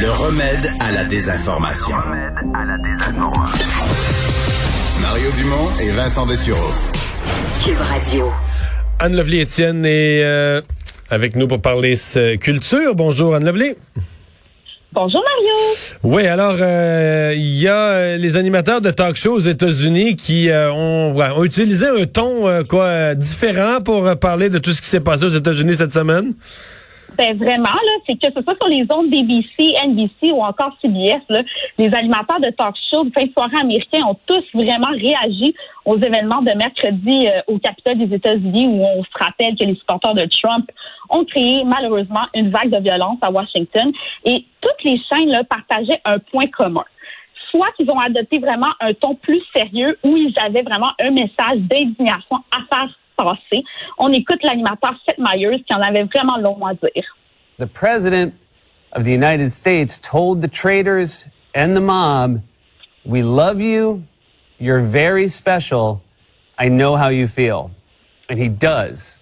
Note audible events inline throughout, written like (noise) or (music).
Le remède à la désinformation. Mario Dumont et Vincent Dessureau. Cube Radio. Anne Lovely Étienne est euh, avec nous pour parler culture. Bonjour Anne Lovely. Bonjour Mario. Oui, alors euh, il y a euh, les animateurs de talk show aux États-Unis qui ont, ont, utilisé un ton quoi différent pour parler de tout ce qui s'est passé aux États-Unis cette semaine. Ben vraiment, là, c'est que ce soit sur les ondes BBC, NBC ou encore CBS, là, les animateurs de talk show de fin de soirée américains ont tous vraiment réagi aux événements de mercredi euh, au Capitole des États-Unis où on se rappelle que les supporters de Trump ont créé malheureusement une vague de violence à Washington et toutes les chaînes là, partageaient un point commun. Soit qu'ils ont adopté vraiment un ton plus sérieux où ils avaient vraiment un message d'indignation à faire passé. On écoute l'animateur Seth Meyers qui en avait vraiment long à dire. The president of the United States told the traitors and the mob, "We love you. You're very special. I know how you feel." And he does.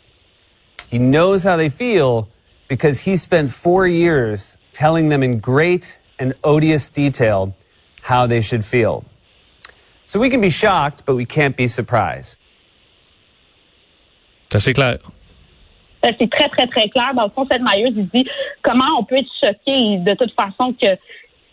He knows how they feel because he spent 4 years telling them in great and odious detail how they should feel. So we can be shocked, but we can't be surprised. C'est clair. C'est très, très, très clair. Dans le fond, Meyers, il dit comment on peut être choqué de toute façon que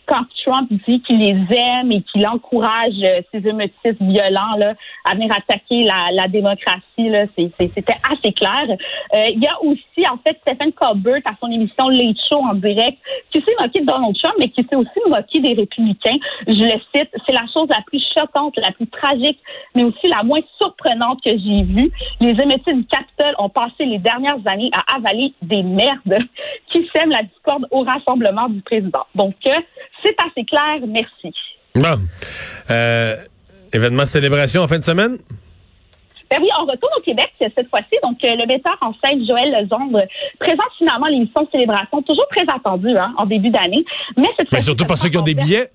quand Trump dit qu'il les aime et qu'il encourage euh, ces émotifs violents là, à venir attaquer la, la démocratie, là, c'était assez clair. Euh, il y a aussi, en fait, Stephen Colbert à son émission Late Show en direct, qui s'est moqué de Donald Trump, mais qui s'est aussi moqué des républicains. Je le cite, c'est la chose la plus choquante, la plus tragique, mais aussi la moins surprenante que j'ai vue. Les émotifs du Capitole ont passé les dernières années à avaler des merdes qui sèment la discorde au rassemblement du président. Donc, euh, c'est assez clair. Merci. Bon. Euh, événement célébration en fin de semaine? Ben oui, on retourne au Québec cette fois-ci. Donc, euh, le metteur en scène Joël Lezombre présente finalement l'émission Célébration, toujours très attendue hein, en début d'année. Mais cette fois surtout parce qu'ils ont des billets.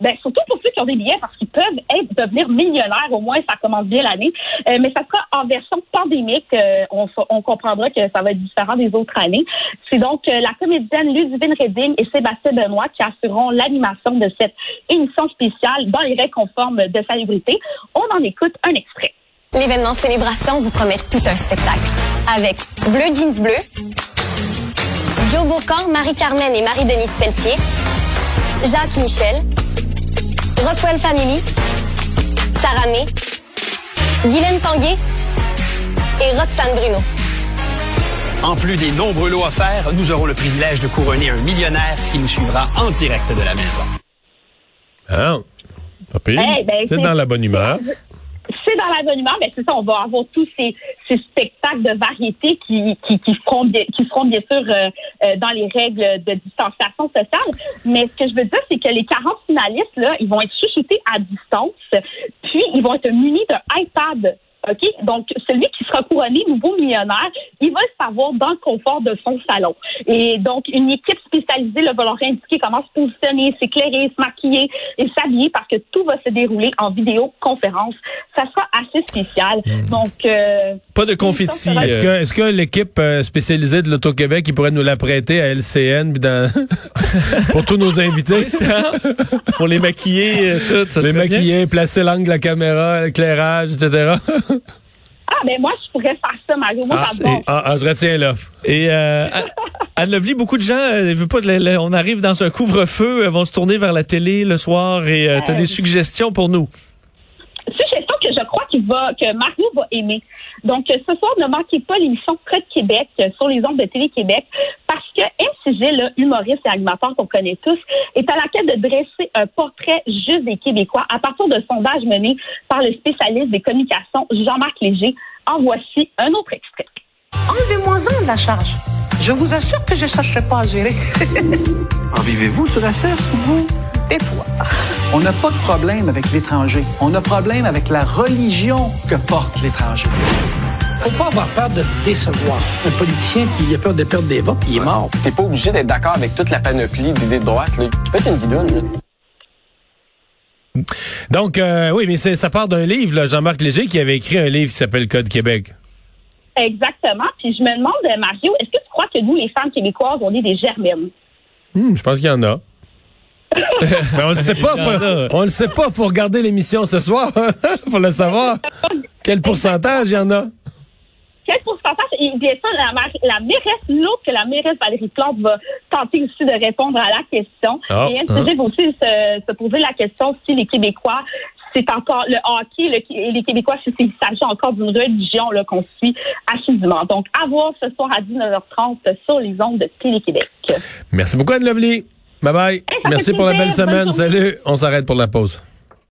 Ben, surtout pour ceux qui ont des billets, parce qu'ils peuvent être, devenir millionnaires, au moins ça commence bien l'année. Euh, mais ça sera en version pandémique. Euh, on, comprendra que ça va être différent des autres années. C'est donc euh, la comédienne Ludivine Redding et Sébastien Benoît qui assureront l'animation de cette émission spéciale dans les règles conformes de salubrité. On en écoute un extrait. L'événement Célébration vous promet tout un spectacle. Avec Bleu Jeans Bleu, Joe Bocan, Marie-Carmen et Marie-Denise Pelletier, Jacques Michel, Rockwell Family, Sarah May, Guylaine Tanguay et Roxane Bruno. En plus des nombreux lots offerts, nous aurons le privilège de couronner un millionnaire qui nous suivra en direct de la maison. Ah, pas pire. Ben, c'est dans la bonne humeur c'est dans l'abonnement, mais c'est ça, on va avoir tous ces, spectacles de variété qui, qui, qui, seront, bien, qui seront bien sûr euh, euh, dans les règles de distanciation sociale. Mais ce que je veux dire, c'est que les 40 finalistes, là, ils vont être chouchoutés à distance, puis ils vont être munis d'un iPad OK? Donc, celui qui sera couronné nouveau millionnaire, il va le savoir dans le confort de son salon. Et donc, une équipe spécialisée là, va leur indiquer comment se positionner, s'éclairer, se maquiller et s'habiller parce que tout va se dérouler en vidéoconférence. Ça sera assez spécial. Hmm. Donc, euh, pas de confetti. Est-ce que, est-ce que l'équipe euh, spécialisée de l'Auto-Québec, qui pourrait nous la prêter à LCN (laughs) pour tous nos invités? (laughs) pour les maquiller, euh, tout, ça Les maquiller, placer l'angle de la caméra, l'éclairage, etc. Ah, ben moi, je pourrais faire ça, Mario. Moi, ah, ah, ah, je retiens l'offre. Et euh, (laughs) Anne Lovely, beaucoup de gens, euh, veut pas, on arrive dans un couvre-feu, vont se tourner vers la télé le soir et euh, tu as des suggestions pour nous. Que je crois qu'il va, que Mario va aimer. Donc, ce soir, ne manquez pas l'émission Près de Québec sur les ondes de Télé-Québec parce que MCG, le humoriste et animateur qu'on connaît tous, est à la quête de dresser un portrait juste des Québécois à partir de sondages menés par le spécialiste des communications Jean-Marc Léger. En voici un autre extrait. Enlevez-moi-en de la charge. Je vous assure que je ne chercherai pas à gérer. (laughs) en vivez-vous sur la cesse, vous? Des fois. On n'a pas de problème avec l'étranger. On a problème avec la religion que porte l'étranger. Faut pas avoir peur de décevoir. Un politicien qui a peur de perdre des votes, il est mort. T'es pas obligé d'être d'accord avec toute la panoplie d'idées de droite. Là. Tu peux être une guidoune. Là. Donc, euh, oui, mais ça part d'un livre, Jean-Marc Léger, qui avait écrit un livre qui s'appelle Code Québec. Exactement. Puis je me demande, Mario, est-ce que tu crois que nous, les femmes québécoises, on est des germaines? Hmm, je pense qu'il y en a. (laughs) on le sait pas. Faut, on le sait pas. Faut regarder l'émission ce soir. (laughs) faut le savoir. Quel pourcentage il y en a? Quel pourcentage? Et bien sûr, la, la mairesse, l'autre que la mairesse Valérie Plante va tenter aussi de répondre à la question. Oh, et elle hein? va aussi se, se, poser la question si les Québécois c'est encore le hockey et les Québécois, il s'agit encore d'une religion qu'on suit assidûment. Donc, à voir ce soir à 19h30 sur les ondes de Télé-Québec. Merci beaucoup, Anne Lovely. Bye bye. Merci pour la belle semaine. Salut. On s'arrête pour la pause.